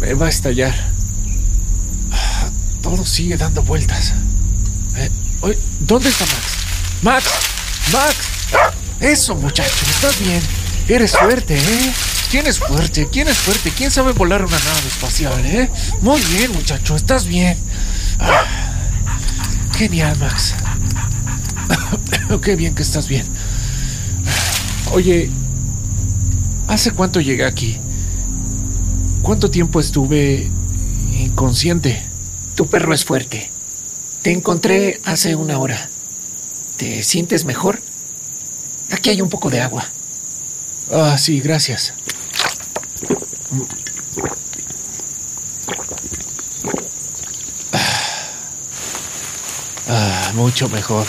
Me va a estallar. Todo sigue dando vueltas. Eh, ¿Dónde está Max? Max, Max. Eso, muchacho, estás bien. Eres fuerte, ¿eh? ¿Quién es fuerte? ¿Quién es fuerte? ¿Quién sabe volar una nave espacial, eh? Muy bien, muchacho, estás bien. Ah, genial, Max. Qué bien que estás bien. Oye, ¿hace cuánto llegué aquí? ¿Cuánto tiempo estuve inconsciente? Tu perro es fuerte. Te encontré hace una hora. ¿Te sientes mejor? Aquí hay un poco de agua. Ah, sí, gracias. Ah, mucho mejor.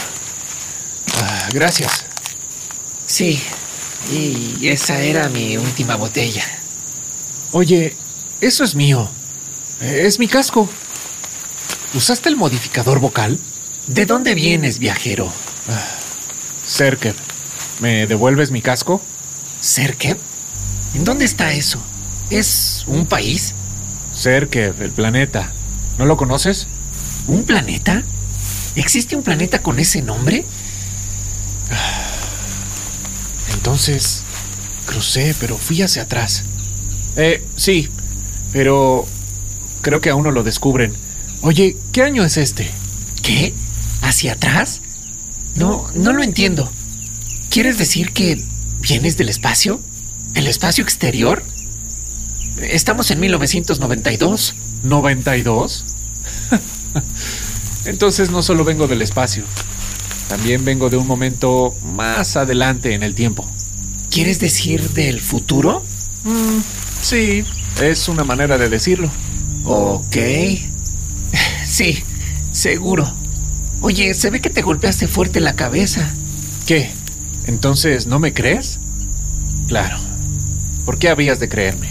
Ah, gracias. Sí, y esa era mi última botella. Oye, eso es mío. Es mi casco. ¿Usaste el modificador vocal? ¿De dónde vienes, viajero? Serkev, ¿me devuelves mi casco? ¿Serkev? ¿En dónde está eso? ¿Es un país? Serkev, el planeta. ¿No lo conoces? ¿Un planeta? ¿Existe un planeta con ese nombre? Entonces, crucé, pero fui hacia atrás. Eh, sí, pero creo que aún no lo descubren. Oye, ¿qué año es este? ¿Qué? ¿Hacia atrás? No, no lo entiendo. ¿Quieres decir que vienes del espacio? ¿El espacio exterior? Estamos en 1992. ¿92? Entonces no solo vengo del espacio, también vengo de un momento más adelante en el tiempo. ¿Quieres decir del futuro? Mm, sí, es una manera de decirlo. Ok. Sí, seguro. Oye, se ve que te golpeaste fuerte la cabeza. ¿Qué? ¿Entonces no me crees? Claro. ¿Por qué habías de creerme?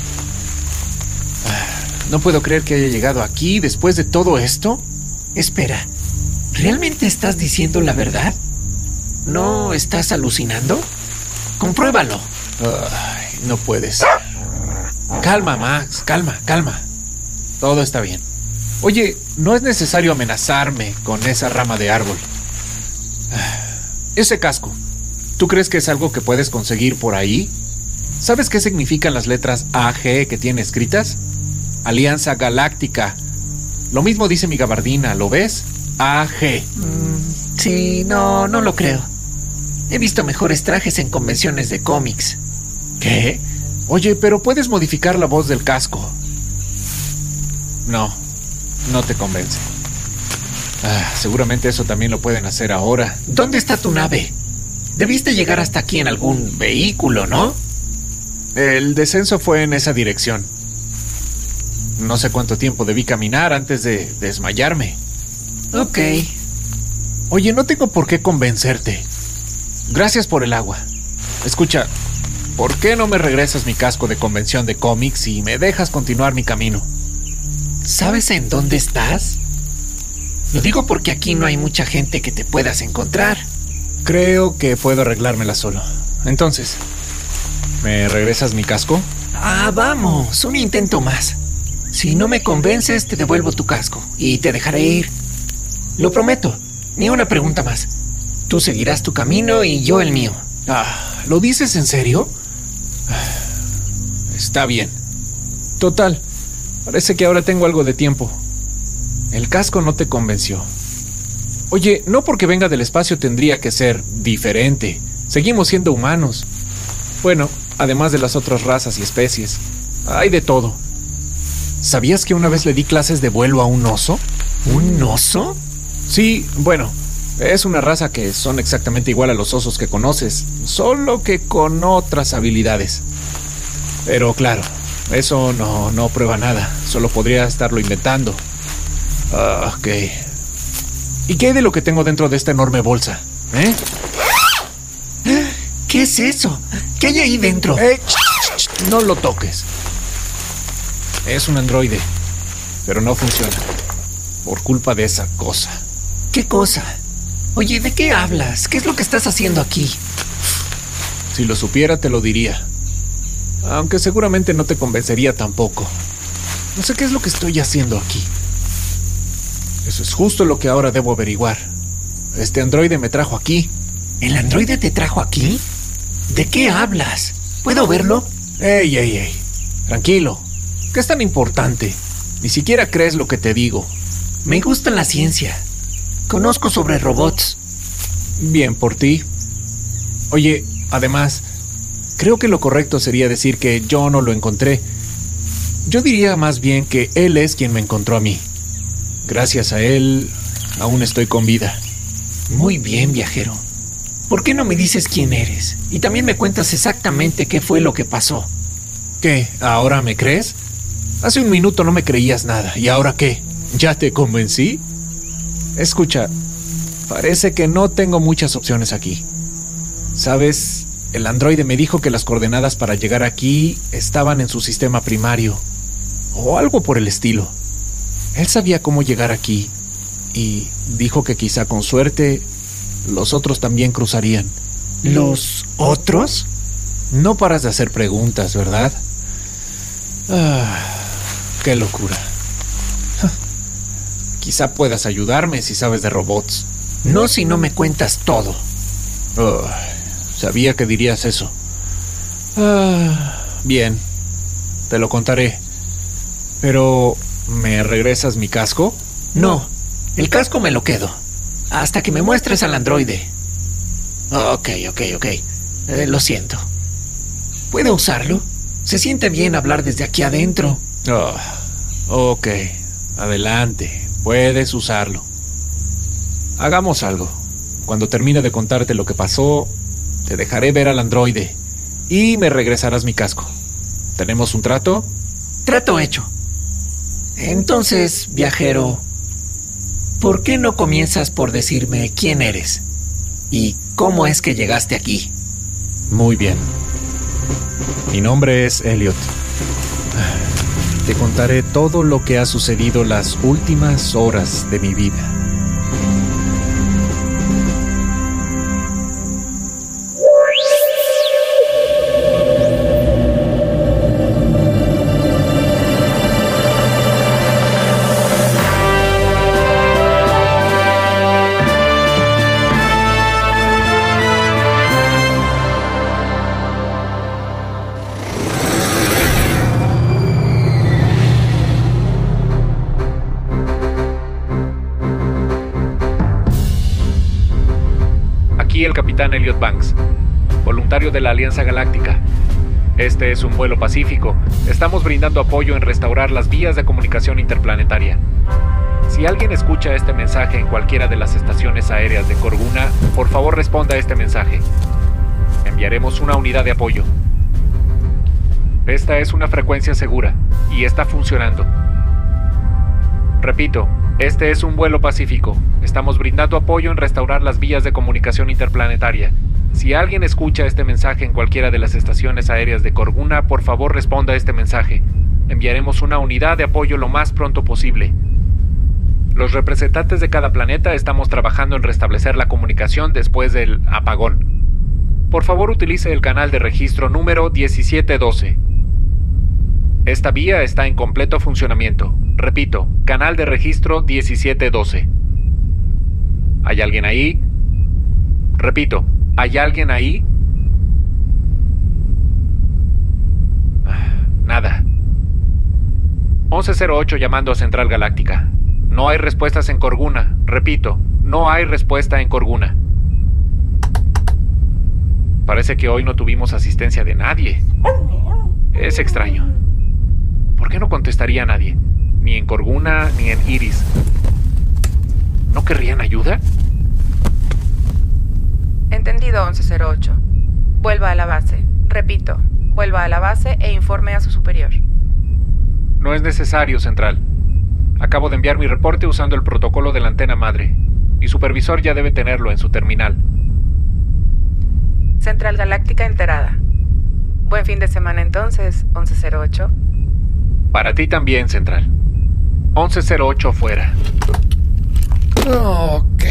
Ah, no puedo creer que haya llegado aquí después de todo esto. Espera, ¿realmente estás diciendo la verdad? ¿No estás alucinando? Compruébalo. Ay, no puedes. Calma, Max, calma, calma. Todo está bien. Oye, no es necesario amenazarme con esa rama de árbol. Ese casco, ¿tú crees que es algo que puedes conseguir por ahí? ¿Sabes qué significan las letras AG que tiene escritas? Alianza Galáctica. Lo mismo dice mi gabardina, ¿lo ves? AG. Mm, sí, no, no lo creo. He visto mejores trajes en convenciones de cómics. ¿Qué? Oye, pero puedes modificar la voz del casco. No, no te convence. Ah, seguramente eso también lo pueden hacer ahora. ¿Dónde está tu nave? Debiste llegar hasta aquí en algún vehículo, ¿no? El descenso fue en esa dirección. No sé cuánto tiempo debí caminar antes de desmayarme. Ok. Oye, no tengo por qué convencerte. Gracias por el agua. Escucha, ¿por qué no me regresas mi casco de convención de cómics y me dejas continuar mi camino? ¿Sabes en dónde estás? Lo digo porque aquí no hay mucha gente que te puedas encontrar. Creo que puedo arreglármela solo. Entonces, ¿me regresas mi casco? Ah, vamos, un intento más. Si no me convences, te devuelvo tu casco y te dejaré ir. Lo prometo, ni una pregunta más. Tú seguirás tu camino y yo el mío. Ah, ¿lo dices en serio? Está bien. Total, parece que ahora tengo algo de tiempo. El casco no te convenció. Oye, no porque venga del espacio tendría que ser diferente. Seguimos siendo humanos. Bueno, además de las otras razas y especies. Hay de todo. ¿Sabías que una vez le di clases de vuelo a un oso? ¿Un oso? Sí, bueno, es una raza que son exactamente igual a los osos que conoces, solo que con otras habilidades. Pero claro, eso no, no prueba nada, solo podría estarlo inventando. Ah, ok. ¿Y qué hay de lo que tengo dentro de esta enorme bolsa? ¿Eh? ¿Qué es eso? ¿Qué hay ahí dentro? Eh, no lo toques. Es un androide, pero no funciona. Por culpa de esa cosa. ¿Qué cosa? Oye, ¿de qué hablas? ¿Qué es lo que estás haciendo aquí? Si lo supiera, te lo diría. Aunque seguramente no te convencería tampoco. No sé qué es lo que estoy haciendo aquí. Eso es justo lo que ahora debo averiguar. Este androide me trajo aquí. ¿El androide te trajo aquí? ¿De qué hablas? ¿Puedo verlo? Ey, ey, ey. Tranquilo. ¿Qué es tan importante? Ni siquiera crees lo que te digo. Me gusta la ciencia. Conozco sobre robots. Bien por ti. Oye, además, creo que lo correcto sería decir que yo no lo encontré. Yo diría más bien que él es quien me encontró a mí. Gracias a él, aún estoy con vida. Muy bien, viajero. ¿Por qué no me dices quién eres? Y también me cuentas exactamente qué fue lo que pasó. ¿Qué? ¿Ahora me crees? Hace un minuto no me creías nada. ¿Y ahora qué? ¿Ya te convencí? Escucha, parece que no tengo muchas opciones aquí. ¿Sabes? El androide me dijo que las coordenadas para llegar aquí estaban en su sistema primario. O algo por el estilo. Él sabía cómo llegar aquí. Y dijo que quizá con suerte los otros también cruzarían. ¿Los otros? No paras de hacer preguntas, ¿verdad? Ah, qué locura. Quizá puedas ayudarme si sabes de robots. No si no me cuentas todo. Oh, sabía que dirías eso. Ah, bien, te lo contaré. Pero, ¿me regresas mi casco? No, el casco me lo quedo. Hasta que me muestres al androide. Ok, ok, ok. Eh, lo siento. ¿Puedo usarlo? Se siente bien hablar desde aquí adentro. Oh, ok, adelante. Puedes usarlo. Hagamos algo. Cuando termine de contarte lo que pasó, te dejaré ver al androide y me regresarás mi casco. ¿Tenemos un trato? Trato hecho. Entonces, viajero, ¿por qué no comienzas por decirme quién eres? ¿Y cómo es que llegaste aquí? Muy bien. Mi nombre es Elliot. Te contaré todo lo que ha sucedido las últimas horas de mi vida. El capitán Elliot Banks, voluntario de la Alianza Galáctica. Este es un vuelo pacífico. Estamos brindando apoyo en restaurar las vías de comunicación interplanetaria. Si alguien escucha este mensaje en cualquiera de las estaciones aéreas de Corguna, por favor responda a este mensaje. Enviaremos una unidad de apoyo. Esta es una frecuencia segura y está funcionando. Repito, este es un vuelo pacífico. Estamos brindando apoyo en restaurar las vías de comunicación interplanetaria. Si alguien escucha este mensaje en cualquiera de las estaciones aéreas de Corguna, por favor responda a este mensaje. Enviaremos una unidad de apoyo lo más pronto posible. Los representantes de cada planeta estamos trabajando en restablecer la comunicación después del apagón. Por favor utilice el canal de registro número 1712. Esta vía está en completo funcionamiento. Repito, canal de registro 1712. ¿Hay alguien ahí? Repito, ¿hay alguien ahí? Nada. 1108 llamando a Central Galáctica. No hay respuestas en Corguna. Repito, no hay respuesta en Corguna. Parece que hoy no tuvimos asistencia de nadie. Es extraño. ¿Por qué no contestaría a nadie? Ni en Corguna ni en Iris. ¿No querrían ayuda? Entendido, 1108. Vuelva a la base. Repito, vuelva a la base e informe a su superior. No es necesario, Central. Acabo de enviar mi reporte usando el protocolo de la antena madre. Mi supervisor ya debe tenerlo en su terminal. Central Galáctica enterada. Buen fin de semana entonces, 1108. Para ti también, Central. 1108 fuera. Ok,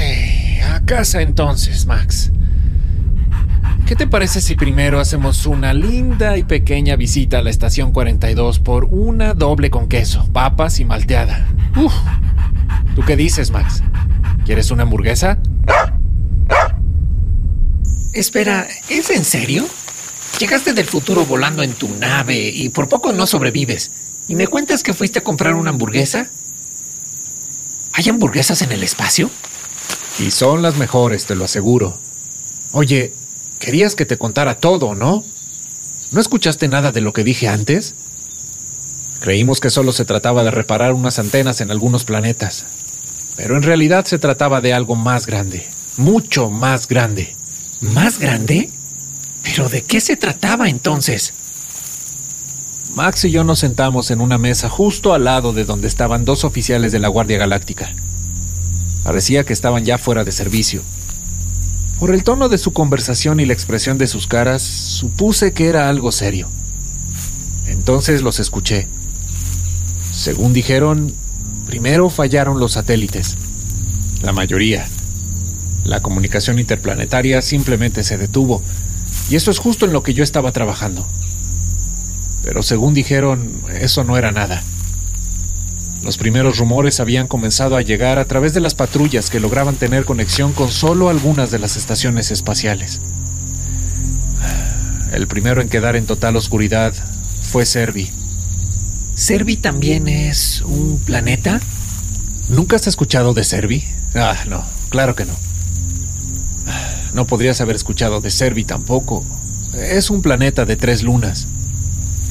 a casa entonces, Max. ¿qué te parece si primero hacemos una linda y pequeña visita a la estación 42 por una doble con queso, papas y malteada? Uf. ¿Tú qué dices, Max? ¿Quieres una hamburguesa? Espera, ¿es en serio? Llegaste del futuro volando en tu nave y por poco no sobrevives. ¿Y me cuentas que fuiste a comprar una hamburguesa? ¿Hay hamburguesas en el espacio? Y son las mejores, te lo aseguro. Oye, querías que te contara todo, ¿no? ¿No escuchaste nada de lo que dije antes? Creímos que solo se trataba de reparar unas antenas en algunos planetas. Pero en realidad se trataba de algo más grande, mucho más grande. ¿Más grande? ¿Pero de qué se trataba entonces? Max y yo nos sentamos en una mesa justo al lado de donde estaban dos oficiales de la Guardia Galáctica. Parecía que estaban ya fuera de servicio. Por el tono de su conversación y la expresión de sus caras, supuse que era algo serio. Entonces los escuché. Según dijeron, primero fallaron los satélites. La mayoría. La comunicación interplanetaria simplemente se detuvo. Y eso es justo en lo que yo estaba trabajando. Pero según dijeron, eso no era nada. Los primeros rumores habían comenzado a llegar a través de las patrullas que lograban tener conexión con solo algunas de las estaciones espaciales. El primero en quedar en total oscuridad fue Servi. ¿Servi también es un planeta? ¿Nunca has escuchado de Servi? Ah, no, claro que no. No podrías haber escuchado de Servi tampoco. Es un planeta de tres lunas.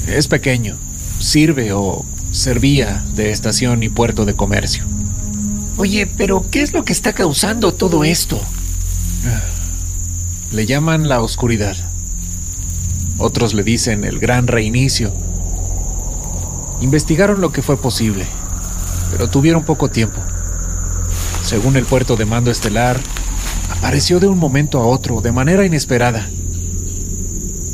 Es pequeño. Sirve o servía de estación y puerto de comercio. Oye, pero ¿qué es lo que está causando todo esto? Le llaman la oscuridad. Otros le dicen el gran reinicio. Investigaron lo que fue posible, pero tuvieron poco tiempo. Según el puerto de mando estelar, apareció de un momento a otro, de manera inesperada.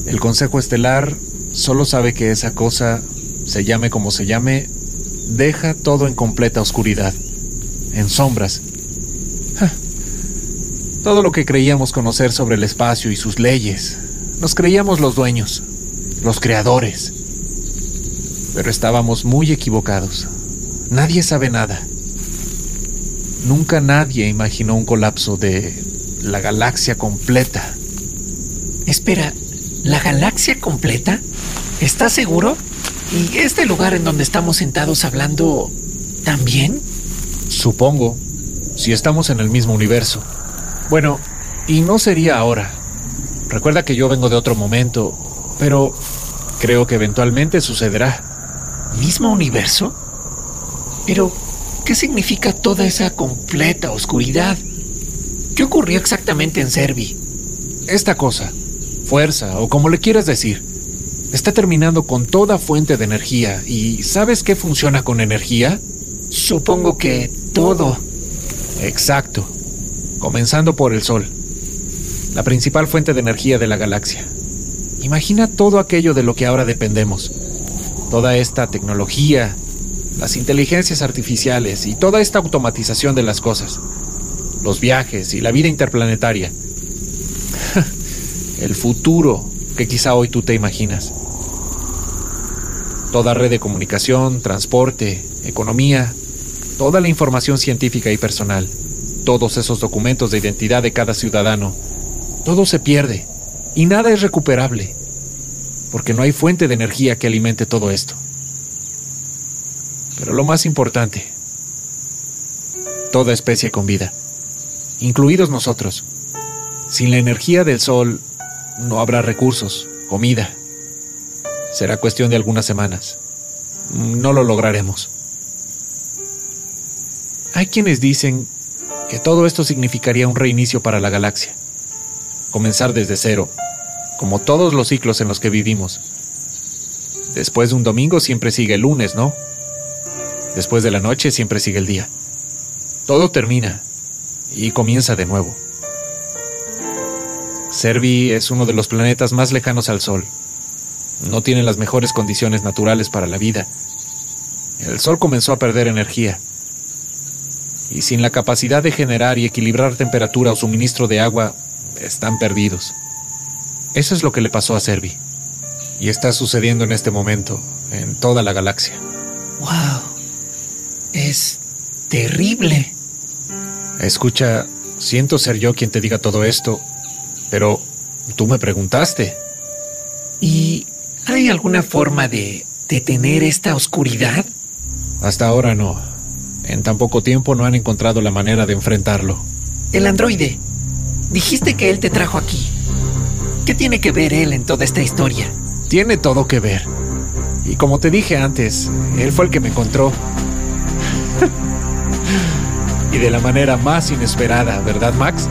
El Consejo Estelar solo sabe que esa cosa, se llame como se llame, deja todo en completa oscuridad, en sombras. Todo lo que creíamos conocer sobre el espacio y sus leyes, nos creíamos los dueños, los creadores. Pero estábamos muy equivocados. Nadie sabe nada. Nunca nadie imaginó un colapso de la galaxia completa. Espera, ¿la galaxia completa? ¿Estás seguro? ¿Y este lugar en donde estamos sentados hablando también? Supongo, si estamos en el mismo universo. Bueno, y no sería ahora. Recuerda que yo vengo de otro momento, pero creo que eventualmente sucederá. ¿Mismo universo? Pero, ¿qué significa toda esa completa oscuridad? ¿Qué ocurrió exactamente en Servi? Esta cosa, fuerza o como le quieras decir, está terminando con toda fuente de energía. ¿Y sabes qué funciona con energía? Supongo que todo. Exacto. Comenzando por el Sol, la principal fuente de energía de la galaxia. Imagina todo aquello de lo que ahora dependemos. Toda esta tecnología, las inteligencias artificiales y toda esta automatización de las cosas. Los viajes y la vida interplanetaria. el futuro que quizá hoy tú te imaginas. Toda red de comunicación, transporte, economía, toda la información científica y personal, todos esos documentos de identidad de cada ciudadano, todo se pierde y nada es recuperable, porque no hay fuente de energía que alimente todo esto. Pero lo más importante, toda especie con vida, incluidos nosotros. Sin la energía del sol, no habrá recursos, comida. Será cuestión de algunas semanas. No lo lograremos. Hay quienes dicen que todo esto significaría un reinicio para la galaxia. Comenzar desde cero, como todos los ciclos en los que vivimos. Después de un domingo siempre sigue el lunes, ¿no? Después de la noche siempre sigue el día. Todo termina y comienza de nuevo. Servi es uno de los planetas más lejanos al Sol. No tiene las mejores condiciones naturales para la vida. El Sol comenzó a perder energía. Y sin la capacidad de generar y equilibrar temperatura o suministro de agua, están perdidos. Eso es lo que le pasó a Servi. Y está sucediendo en este momento, en toda la galaxia. ¡Wow! Es terrible. Escucha, siento ser yo quien te diga todo esto, pero tú me preguntaste. ¿Y hay alguna forma de detener esta oscuridad? Hasta ahora no. En tan poco tiempo no han encontrado la manera de enfrentarlo. El androide. Dijiste que él te trajo aquí. ¿Qué tiene que ver él en toda esta historia? Tiene todo que ver. Y como te dije antes, él fue el que me encontró. y de la manera más inesperada, ¿verdad, Max?